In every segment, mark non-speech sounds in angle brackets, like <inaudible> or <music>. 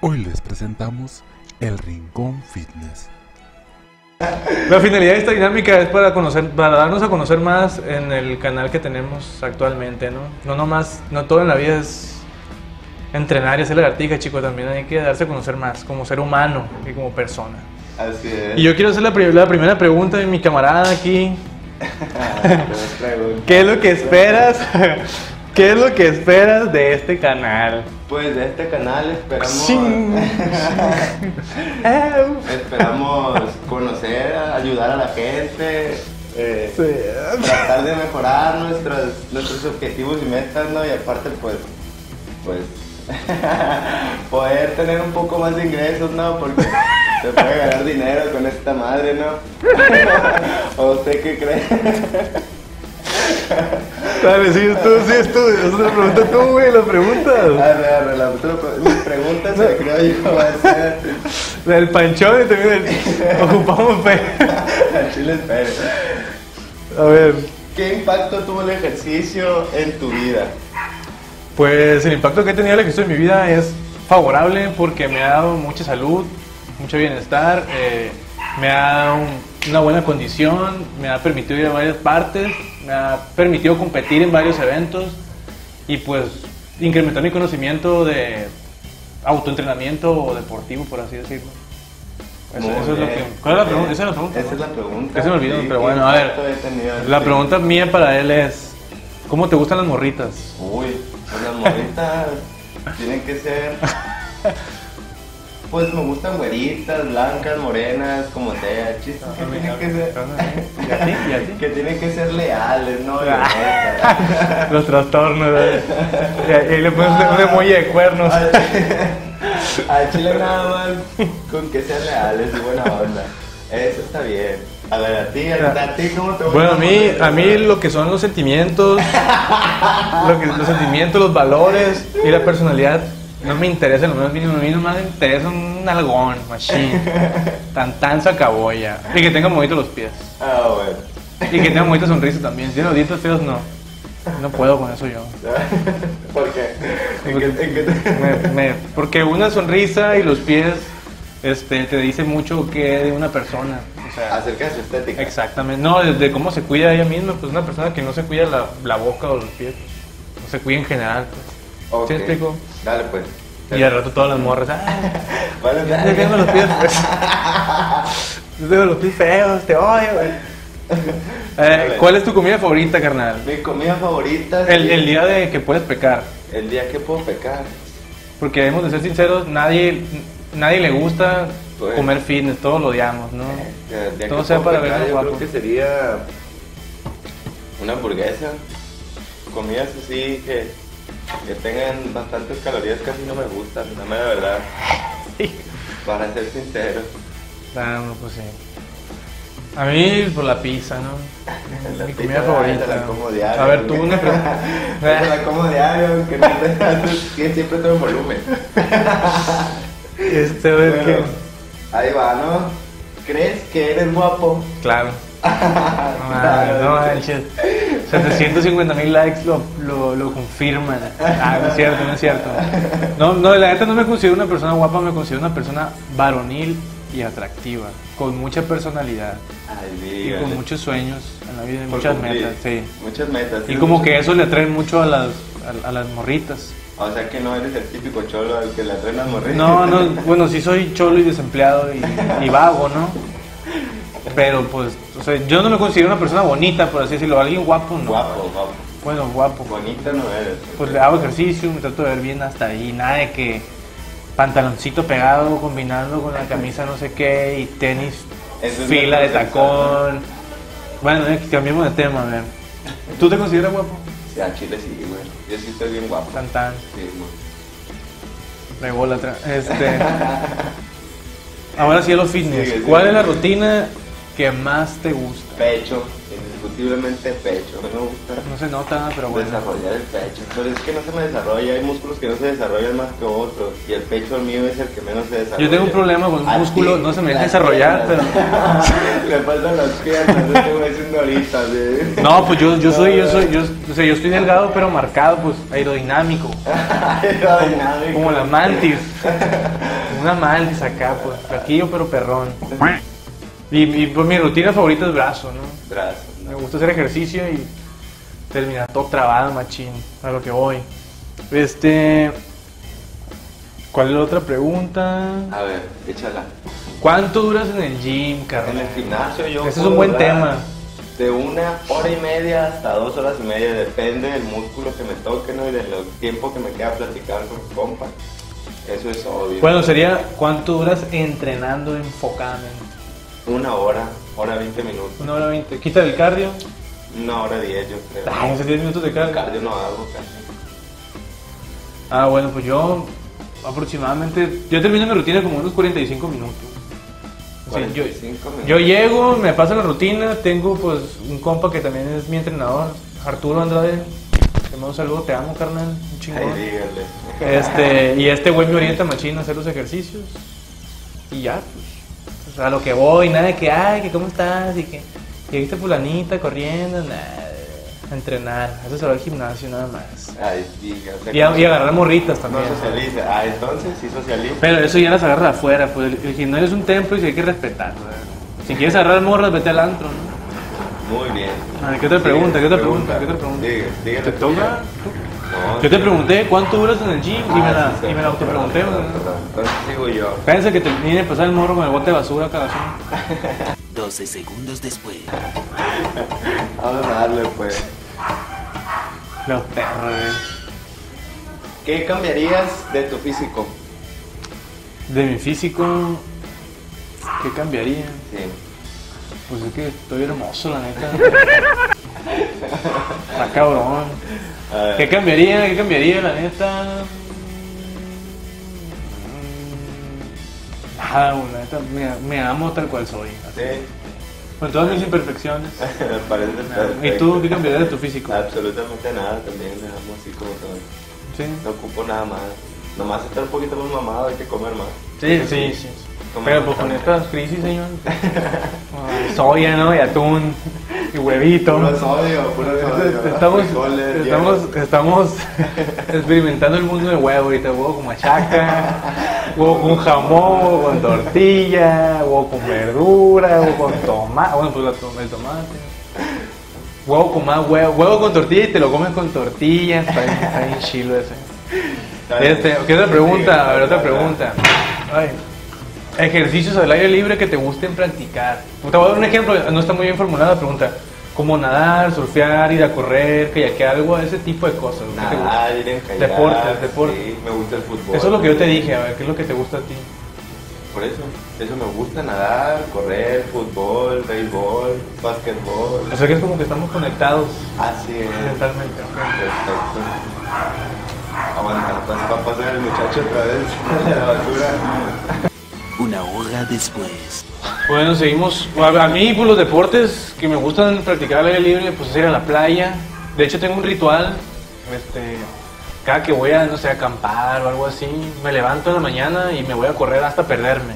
Hoy les presentamos el Rincón Fitness. La finalidad de esta dinámica es para conocer, para darnos a conocer más en el canal que tenemos actualmente, ¿no? No nomás, no todo en la vida es entrenar y hacer lagartija, chicos, también hay que darse a conocer más como ser humano y como persona. Así es. Y yo quiero hacer la, pri- la primera pregunta de mi camarada aquí. <laughs> Pregunta. ¿Qué es lo que esperas? <laughs> ¿Qué es lo que esperas de este canal? Pues de este canal esperamos. Eh, <laughs> esperamos conocer, ayudar a la gente, eh, sí. tratar de mejorar nuestros, nuestros objetivos y metas, ¿no? Y aparte pues pues <laughs> poder tener un poco más de ingresos, ¿no? Porque se puede ganar dinero con esta madre, ¿no? <laughs> ¿O usted qué cree? Dale, sí, es tú, sí, es tú. Es una pregunta tú, güey, la pregunta. Arre, arre, la otra pregunta se creo yo <laughs> va a ser Del panchón y también del- ocupamos fe. al Chile Pérez. A ver, ¿Qué impacto tuvo el ejercicio en tu vida? pues el impacto que he tenido el ejercicio en mi vida es favorable porque me ha dado mucha salud, mucho bienestar, eh, me ha dado un- una buena condición, me ha permitido ir a varias partes, me ha permitido competir en varios eventos y pues incrementar mi conocimiento de autoentrenamiento o deportivo, por así decirlo. Eso, Muy eso es lo bien. que... ¿Cuál es la pregunta? Esa es la pregunta. Esa es la pregunta. Ese me olvidó, Sí, pero ¿qué bueno, a ver. La pregunta mía para él es, ¿cómo te gustan las morritas? Uy, pues las morritas tienen que ser. <laughs> Pues me gustan güeritas, blancas, morenas, como sea. Chiste que tienen que ser. ¿Y a a ti? Que tienen que ser leales, ¿no? Honestas. <laughs> Los trastornos. ¿verdad? Y ahí le pones un emoji de cuernos. Al al chile nada más con que sean leales y buena onda. Eso está bien. A ver, a ti, a, a ti, ¿cómo te gustan Bueno, a mí, a mí lo que son los sentimientos, lo que, los sentimientos, los valores y la personalidad no me interesa, lo menos mínimo. A mí nomás me interesa un algón, machine. <laughs> Tan tan se acabó ya. Y que tenga movidos los pies. Ah, bueno. Y que tenga bonita sonrisa también. Si los dientes feos, no. No puedo con eso yo. <laughs> ¿Por qué? ¿En qué, en qué te- Me- me- porque una sonrisa y los pies este, te dice mucho que de una persona. O sea, Acerca de su estética. exactamente. No, desde cómo se cuida ella misma. Pues una persona que no se cuida la, la boca o los pies. pues, no se cuida en general. Pues. Ok. ¿Sí me explico? Dale, pues. Y al rato todas las morras. "Ah, <laughs> Vale, ya tengo los pies. pues". <laughs> Yo tengo los pies feos, te odio, güey. <laughs> Eh, ¿Cuál es tu comida favorita, carnal? Mi comida favorita. El, el día de que puedes pecar. El día que puedo pecar. Porque debemos de ser sinceros, nadie, nadie le gusta Pues. comer fitness, todos lo odiamos, ¿no? Día Todo que sea puedo para pecar, vernos Yo guapos. creo que sería una hamburguesa. Comidas así que, que tengan bastantes calorías casi no me gustan, la mera verdad. Para ser sincero. Ah, no, pues sí. A mí, por la pizza, ¿no? La Mi pizza, comida esa favorita. la como diario, A ver, tú una pregunta. <laughs> La como diario, no te- <laughs> que siempre tengo volumen. Este, a ver Bueno, qué. ahí va, ¿no? ¿Crees que eres guapo? Claro. <laughs> No, no manches. 750 mil likes lo, lo, lo confirman. Ah, no es cierto, no es cierto. No, no, la neta no me considero una persona guapa, me considero una persona varonil y atractiva, con mucha personalidad Ay, y con muchos sueños en la vida y muchas cumplir. metas, sí. Muchas metas. Y como que eso le atrae mucho a las, a, a las morritas. O sea que no eres el típico cholo al que le atraen las morritas. No, no, <laughs> bueno, sí soy cholo y desempleado y, y vago, ¿no? Pero pues, o sea, yo no me considero una persona bonita, por así decirlo. Alguien guapo, no. Guapo, guapo. Bueno, guapo. Bonita no eres. Pues le hago ejercicio, me trato de ver bien hasta ahí. Nada de que pantaloncito pegado combinando con la camisa no sé qué y tenis, Eso es fila de tacón. Bueno, que cambiemos de tema, a ver. ¿Tú te consideras guapo? Sí, a Chile sí, güey. Yo sí estoy bien guapo. Tan tan, Sí, güey. rególatra. Este. <laughs> Ahora sí a los fitness. ¿Cuál es la rutina que más te gusta? Pecho, indiscutiblemente pecho. No me gusta No se nota, pero bueno. desarrollar el pecho. Pero es que no se me desarrolla. Hay músculos que no se desarrollan más que otros. Y el pecho mío es el que menos se desarrolla. Yo tengo un problema con un músculo, no se me deja desarrollar, piernas. <laughs> Le faltan las piernas. Yo te voy diciendo ahorita, sí. No, pues yo, yo soy, yo soy, yo, o sea, yo estoy delgado pero marcado, pues aerodinámico, <laughs> Aerodinámico. como la mantis. Una Maldis acá, pues, flaquillo pero perrón. Y, y, pues mi rutina favorita es brazo, ¿no? Brazo. Me gusta hacer ejercicio y terminar todo trabado, machín, a lo que voy. Este. ¿Cuál es la otra pregunta? A ver, échala. ¿Cuánto duras en el gym, En carnal? el gimnasio yo Ese es un buen tema. De una hora y media hasta dos horas y media, depende del músculo que me toque, ¿no? Y del tiempo que me queda platicar con mi compa. Eso es obvio. Bueno, sería ¿cuánto duras entrenando enfocadamente? Una hora, hora 20 minutos. Una hora veinte. Quita el cardio. Una hora 10 yo creo. Hace 10 minutos de cardio. Cardio no hago casi. Ah, bueno, pues yo aproximadamente. Yo termino mi rutina como unos 45 minutos. Sí, yo, 45 minutos. yo llego, me paso la rutina, tengo pues un compa que también es mi entrenador, Arturo Andrade. Te mando un saludo, te amo, carnal. Un chingón. Ay, dígale. Este, y este güey me orienta machín a hacer los ejercicios. Y ya, pues. A lo que voy, nada de que, ay, que cómo estás, y que llegaste fulanita corriendo, nada. A entrenar, eso se va al gimnasio nada más. Ay, diga. o sea, Y, a- como y agarrar morritas No también. socializa. Ah, entonces sí socializa. Pero eso ya las agarras de afuera, pues el, el gimnasio es un templo y se hay que respetar. ¿verdad? Si quieres agarrar morras, vete al antro, ¿no? Muy bien. A ver, ¿qué otra Sí, pregunta? ¿Qué otra pregunta? ¿Qué otra pregunta? Diga, diga ¿Te toca? Yo te pregunté cuánto duras en el gym y me Ah, la, y me la autopregunté. Entonces sigo yo. Que te viene a pasar el morro con el bote de basura cada vez. <laughs> 12 segundos después. <laughs> Vamos a darle pues. Los perros. ¿Qué cambiarías de tu físico? De mi físico, ¿qué cambiaría? Sí. Pues es que estoy hermoso, la neta. <laughs> Está cabrón. ¿Qué cambiaría? ¿Qué cambiaría, la neta? Nada, güey, la neta, me, me amo tal cual soy. así, Sí. Con todas mis imperfecciones. <laughs> Parece perfecto. ¿Y tú qué cambiarías de tu físico? Absolutamente nada, también me amo así como todo. Sí, No ocupo nada más. Nomás estar un poquito más mamado, hay que comer más. sí, sí. sí. Pero pues con estas crisis, señor. <laughs> Ah, Soya, ¿no? Y atún. Y huevito. Puro sodio, puro sodio. Estamos, Frijoles, estamos, estamos <laughs> experimentando el mundo del huevo ahorita, huevo con machaca, huevo con jamón, huevo con tortilla, huevo con verdura, huevo con tomate, bueno pues el tomate, huevo con más huevo, huevo con tortilla y te lo comes con tortilla, está bien, está bien chilo ese. Este, ¿qué otra pregunta? A ver, otra pregunta. Ay. Ejercicios al aire libre que te gusten practicar. Te voy a dar un ejemplo, no está muy bien formulada la pregunta. Como nadar, surfear, ir a correr, kayakear, algo, ese tipo de cosas. Nadar, ir en kayak. Deportes, deportes. Sí, me gusta el fútbol. Eso es lo que yo te dije, a ver, ¿qué es lo que te gusta a ti? Por eso, eso me gusta nadar, correr, fútbol, béisbol, básquetbol. O sea que es como que estamos conectados Así es. mentalmente. Perfecto. Aguanta, pues va a pasar el muchacho otra vez de <laughs> la basura. Una hora después. Bueno, seguimos. A mí, pues los deportes que me gustan practicar al aire libre, pues es ir a la playa. De hecho, tengo un ritual. Este, cada que voy a, no sé, acampar o algo así, me levanto en la mañana y me voy a correr hasta perderme.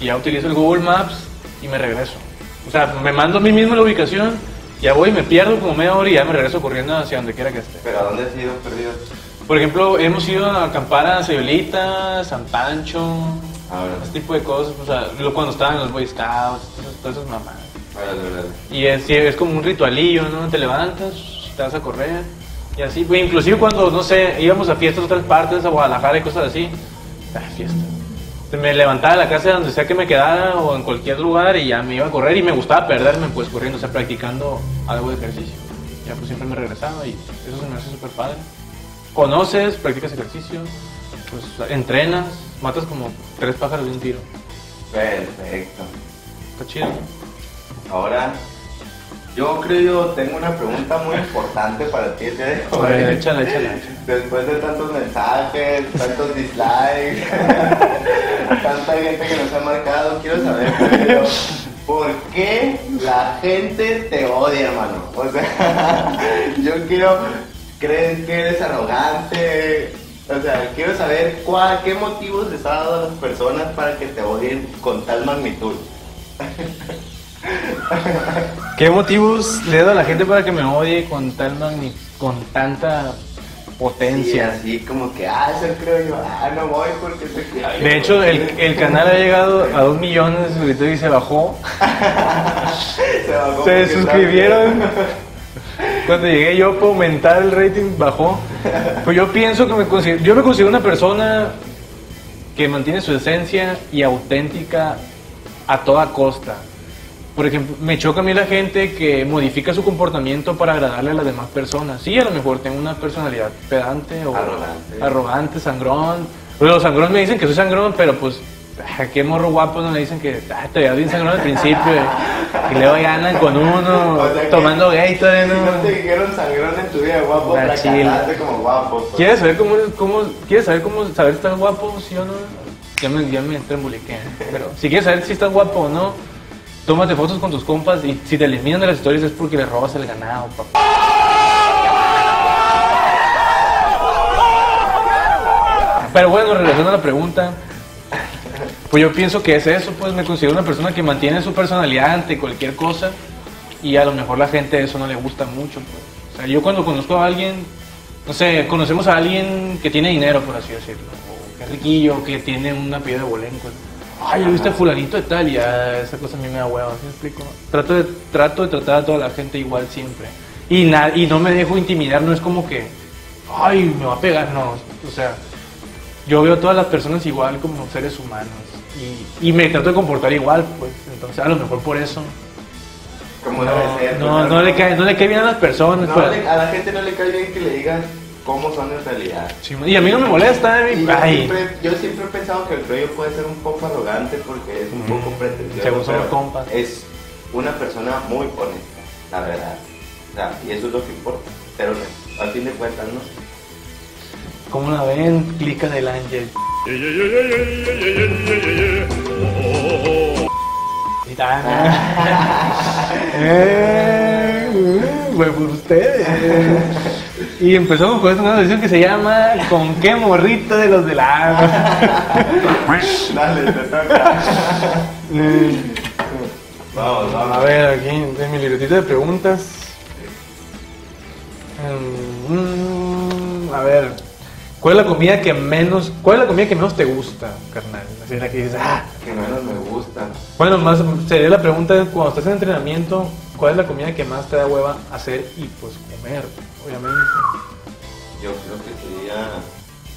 Y ya utilizo el Google Maps y me regreso. O sea, me mando a mí mismo la ubicación, ya voy, me pierdo como media hora y ya me regreso corriendo hacia donde quiera que esté. Pero ¿a dónde has ido perdido? Por ejemplo, hemos ido a acampar a Sayolita, San Pancho, Ahora, ese tipo de cosas. O sea, lo- cuando estaban los Boy Scouts, todas- esas mamadas. Y es, es como un ritualillo, ¿no? Te levantas, te vas a correr y así. Güey, inclusive cuando, no sé, íbamos a fiestas a otras partes, a Guadalajara y cosas así. Ah, fiesta. Me levantaba de la casa donde sea que me quedara o en cualquier lugar y ya me iba a correr y me gustaba perderme pues corriendo, o sea, practicando algo de ejercicio. Ya pues siempre me regresaba y eso se me hace súper padre. Conoces, practicas ejercicio, pues entrenas, matas como tres pájaros de un tiro. Perfecto. Está chido. Ahora, yo creo tengo una pregunta muy importante para ti el día de A ver, hoy. échala, échala, échala. Después de tantos mensajes, tantos dislikes, <laughs> tanta gente que nos ha marcado, quiero saber, pero, ¿por qué la gente te odia, hermano? O sea, <laughs> yo quiero, ¿crees que eres arrogante? O sea, quiero saber cuál, qué motivos les ha dado a las personas para que te odien con tal magnitud. ¿Qué motivos le he dado a la gente para que me odie con tal magni con tanta Sí, potencia. así como que, ah, eso creo yo, ah, no voy porque que... De hecho, el, el canal ha llegado a 2 millones ahorita y se bajó. <laughs> se, bajó Se suscribieron. Cuando llegué yo para aumentar el rating bajó. Pues yo pienso que me considero, yo me considero una persona que mantiene su esencia y auténtica a toda costa. Por ejemplo, me choca a mí la gente que modifica su comportamiento para agradarle a las demás personas. Sí, a lo mejor tengo una personalidad pedante o Arrogante. arrogante, sangrón. Los sangrón me dicen que soy sangrón, pero pues, qué morro guapo no le dicen que ah, te veías bien sangrón al principio. eh. Y luego ya andan con uno, O sea que- tomando gay todavía Si no te dijeron sangrón en tu vida, guapo, como guapo. pues. ¿Quieres saber cómo, cómo quieres saber cómo saber si estás guapo, sí o no? Ya me, ya me trembuliqué. Pero si quieres saber si estás guapo o no, tómate fotos con tus compas y si te eliminan de las historias es porque le robas el ganado, papá. Pero bueno, regresando a la pregunta, pues yo pienso que es eso, pues me considero una persona que mantiene su personalidad ante cualquier cosa y a lo mejor la gente eso no le gusta mucho. Pues. O sea, yo cuando conozco a alguien, no sé, conocemos a alguien que tiene dinero, por así decirlo, o que es riquillo, que tiene un apellido de bolenco. Ay, ¿lo viste fulanito de tal? Y ya, esa cosa a mí me da hueva, ¿sí me explico? Trato de, trato de tratar a toda la gente igual siempre. Y, na- y no me dejo intimidar, no es como que, ay, me va a pegar, no. O sea, yo veo a todas las personas igual como seres humanos. Y, y me trato de comportar igual, pues. Entonces, a lo mejor por eso. Como No, debe ser. no, no le cae, no le cae bien a las personas. No, pues. le- a la gente no le cae bien que le digan cómo son en realidad. Sí, y a mí no me molesta. Y y- yo, siempre, yo siempre he pensado que el rollo puede ser un poco arrogante porque es un Mm. poco pretencioso. Según somos compas. Es una persona muy honesta, la verdad. O sea, y eso es lo que importa. Pero al fin de cuentas, ¿no? como la ven, clica del ángel. Eh, Fue por ustedes. Y empezamos con nueva sección que se llama ¿Con qué morrito de los del agua? Dale, te toca. vamos, A vamos. ver, aquí en mi libretita de preguntas. Mm, a ver, ¿cuál es la comida que menos, cuál es la comida que menos te gusta, carnal? Así es la que dices, ah. Que menos me gusta. Bueno, más sería la pregunta cuando estás en entrenamiento, ¿cuál es la comida que más te da hueva hacer y pues comer, obviamente? Yo creo que sería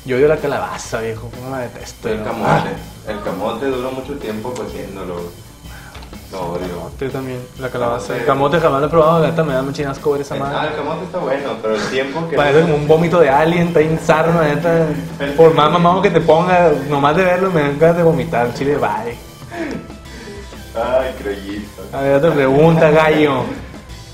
Yo odio la calabaza, viejo, como la detesto. el camote. El camote duró mucho tiempo cociéndolo. Lo odio. Camote también, la calabaza. El camote jamás lo he probado, la me da mucho asco ver esa Ah, madre. el camote está bueno, pero el tiempo que... Parece como un vómito de alien, está insarno, neta. Por más mamado que te ponga, nomás de verlo me dan ganas de vomitar, chile, bye. Ay, creyito. A ver, otra pregunta, gallo.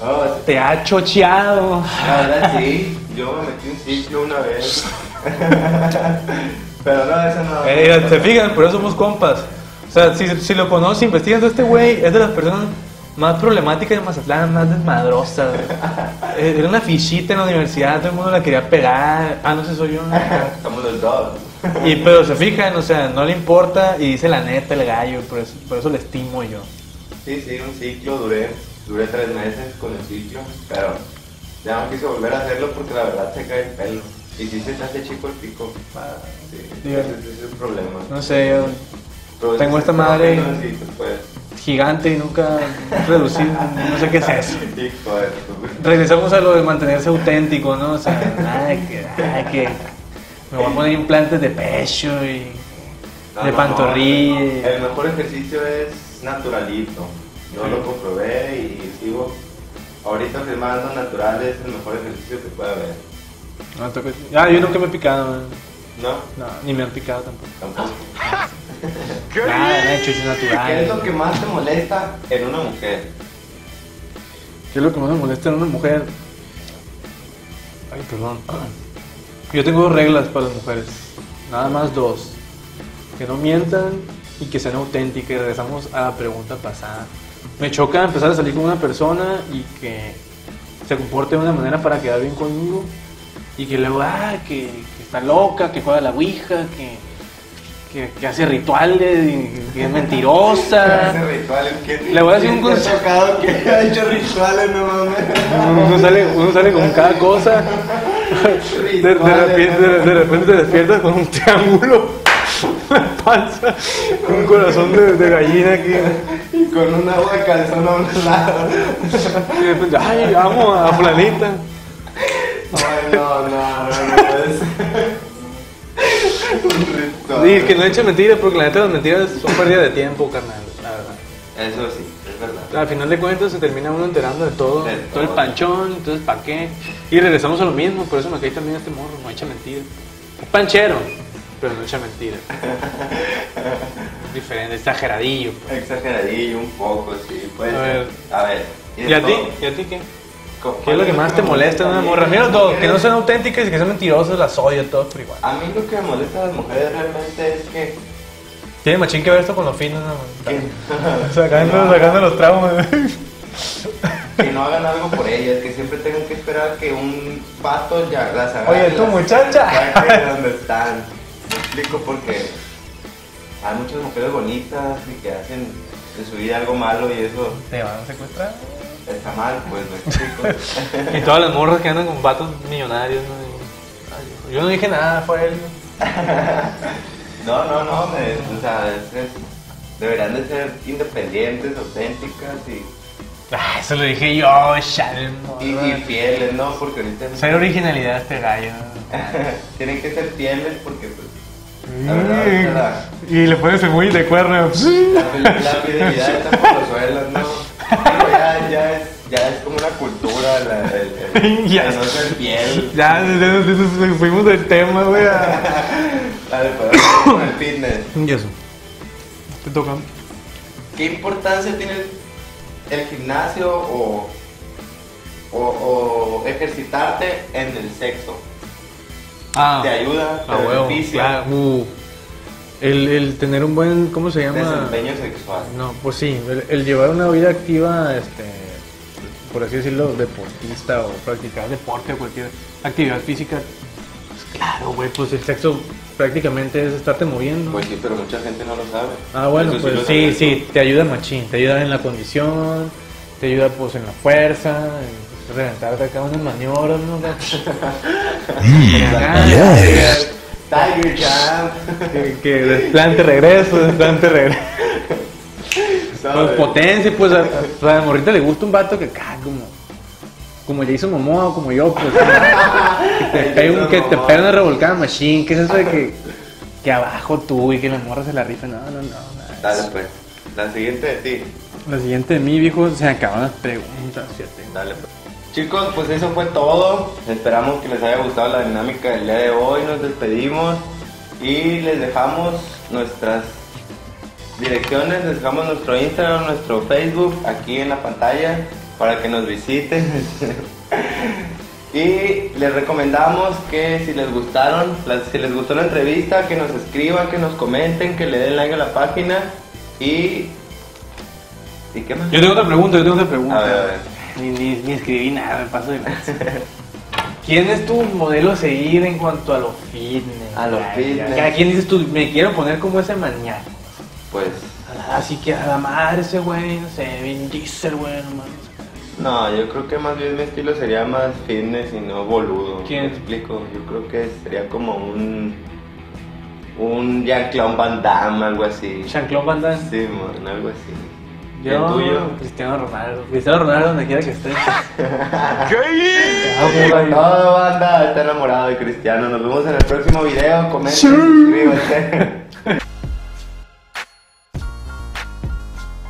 No, ¿Te ha chocheado? la verdad sí, yo me metí un ciclo una vez. <laughs> pero no, eso no. Eh, se fijan, por eso somos compas. Sea, si, si lo conoces, investigas a este güey, es de las personas más problemáticas de Mazatlán, más desmadrosas. <laughs> Eh, Era una fichita en la universidad, todo el mundo la quería pegar. Ah, no sé, soy yo. Somos los dos. Y pero se fijan, o sea, no le importa y dice la neta el gallo, por eso, por eso le estimo yo. Sí, sí, un ciclo, duré, duré tres meses con el ciclo, pero ya no quise volver a hacerlo porque la verdad se cae el pelo. Y si se te hace chico el pico, sí, Sí. ese, ese es el problema. No sé, yo Pero tengo esta madre- sí gigante y nunca reducido, no sé qué es eso. <laughs> Regresamos a lo de mantenerse auténtico, ¿no? O sea, nada que, que me voy a poner implantes de pecho y No, de no, pantorrilla. no. El mejor ejercicio es naturalito. Yo lo comprobé y sigo ahorita firmando natural es el mejor ejercicio que puede haber. No, Ah, yo nunca me he picado, man. ¿No? no, ni me han picado tampoco. Tampoco. <laughs> Nada, de hecho, es natural. ¿Qué es lo que más te molesta en una mujer? ¿Qué es lo que más me molesta en una mujer? Ay, perdón. Yo tengo dos reglas para las mujeres. Nada más dos. Que no mientan y que sean auténticas. Y regresamos a la pregunta pasada. Me choca empezar a salir con una persona y que se comporte de una manera para quedar bien conmigo. Y que luego, ah, que, que está loca, que juega a la ouija, que, que, que hace rituales, y que es mentirosa. <laughs> Ese ritual, ¿qué- Le voy a hacer un ¿quién te consejo. ha que haya hecho rituales, no mames. Uno sale, uno sale con cada cosa. De, de repente, de, de repente te despiertas con un triángulo panza, con un corazón de, gallina aquí. Y con un agua de calzón a un lado. Y de repente, ay, amo a fulanita. Ay, no, no. Y que no eche mentiras, porque la neta las mentiras son pérdida de tiempo, carnal, la verdad. Eso sí, es verdad. Al final de cuentas se termina uno enterando de todo, De todo el panchón, entonces ¿para qué? Y regresamos a lo mismo, por eso me cae también este morro, no echa mentiras. Es panchero, pero no echa mentiras. <laughs> Es diferente, exageradillo. pues. Exageradillo un poco, sí. Puede A ver. A ver. ¿Y a ti? ¿Y a ti qué? ¿Qué es lo que más te molesta de una morra? Mira todo, que no sean auténticas y que sean mentirosas, las odio todas por igual. A mí lo que me molesta a las mujeres realmente es que. Tiene machín que ver esto con los fines, ¿no? Sacando, <laughs> sacando los traumas. <laughs> que no hagan algo por ellas, que siempre tengan que esperar que un pato ya las haga. Oye, las- muchacha. donde están. Me explico porque hay muchas mujeres bonitas y que hacen de su vida algo malo y eso Te van a secuestrar. Está mal, pues me explico. <laughs> Y todas las morras que andan con vatos millonarios, ¿no? Yo no dije nada, fue él. <laughs> No, no, no, me- o sea, es- es- deberían de ser independientes, auténticas y, Ah, eso lo dije yo, chale, y, y fieles, ¿no? Porque ahorita Ser originalidad este gallo. <laughs> tienen que ser fieles porque pues la verdad la, Y le pones el muy de cuerno. la, la fidelidad está por los suelos, ¿no? Ya, ya, es, ya es como una cultura la, el, el- <laughs> Ya. el no ser fiel. Ya, fuimos del tema, güey. <laughs> Vale, pero con el fitness. Y eso. Te toca. ¿Qué importancia tiene el, el gimnasio o, o, o ejercitarte en el sexo? Ah, ¿Te ayuda? ¿Te beneficia? claro, uh. El, el tener un buen, ¿cómo se llama? Desempeño sexual. No, pues sí, el, el llevar una vida activa, este, por así decirlo, deportista o practicar deporte o cualquier actividad física, pues claro, güey, pues el sexo prácticamente es estarte moviendo. Pues sí, pero mucha gente no lo sabe. ah, bueno, Eso pues sí, sí, te ayuda machín, te ayuda en la condición, te ayuda pues en la fuerza, en reventarte acá unas maniobras, ¿no? <laughs> Tiger Jam. que, que desplante regreso, desplante regreso. Pues potencia, pues a, a la morrita le gusta un vato que acá como como Jason Momoa o como yo, pues que te <laughs> pega, un- que te pega una revolcada machine, que es eso de que, que abajo tú y que la morra se la rifa, no, no, no. Dale pues. La siguiente de ti. La siguiente de mí, viejo, se acaban las preguntas. Dale pues. Chicos, pues eso fue todo. Esperamos que les haya gustado la dinámica del día de hoy. Nos despedimos y les dejamos nuestras direcciones, les dejamos nuestro Instagram, nuestro Facebook aquí en la pantalla para que nos visiten. <laughs> y les recomendamos que si les gustaron, si les gustó la entrevista, que nos escriban, que nos comenten, que le den like a la página y... ¿Y qué más? Yo tengo otra pregunta, yo tengo otra pregunta. A ver, a ver. Ni, ni, ni escribí nada, me paso de lanza. ¿Quién es tu modelo a seguir en cuanto a lo fitness? A lo Ay, fitness. ¿A quién dices tú? Me quiero poner como ese mañana. Pues... Así que a la madre ese güey, no sé, Vin Diesel, güey, no mames. No, yo creo que más bien mi estilo sería más fitness y no boludo. ¿Quién? ¿Me explico? Yo creo que sería como un. Un Jean-Claude Van Damme, algo así. Jean-Claude Van Damme. Sí, man, algo así. ¿Y Yo, el tuyo? Cristiano Ronaldo. Cristiano Ronaldo donde quiera que esté. <laughs> <laughs> Con todo, banda, está enamorado de Cristiano. Nos vemos en el próximo video. Comenten, suscríbanse. <laughs>